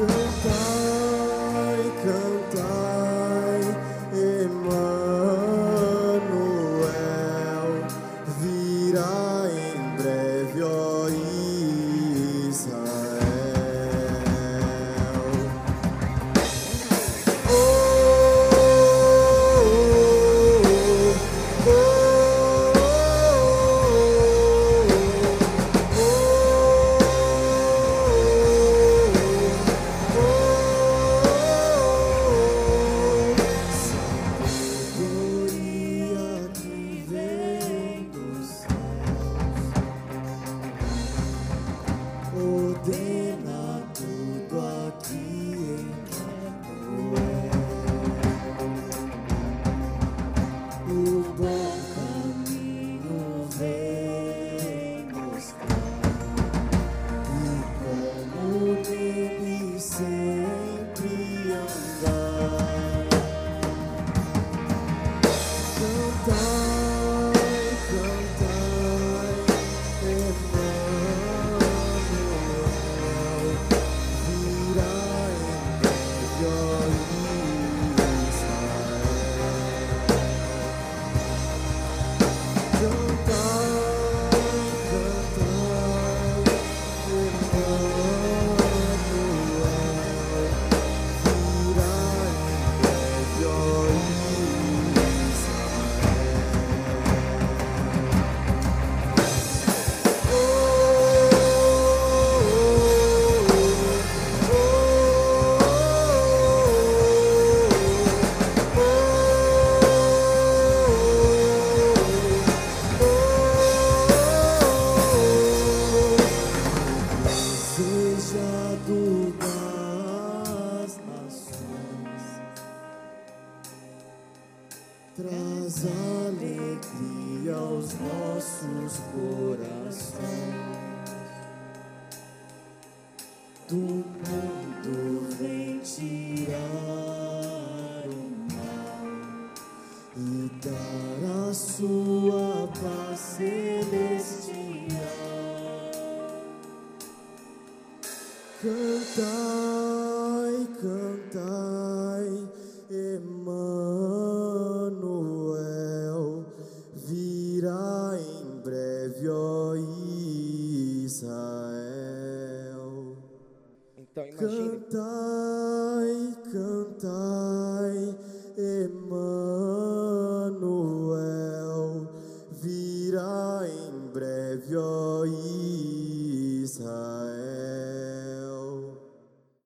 Cantai, Desejado das nações traz alegria aos nossos corações. Do mundo vem tirar o mal e dar a sua paz celestial. Cantai, cantai, Emmanuel, virá em breve, ó Israel. Então imagine, Cantai, cantai, Emmanuel, virá em breve, ó Israel.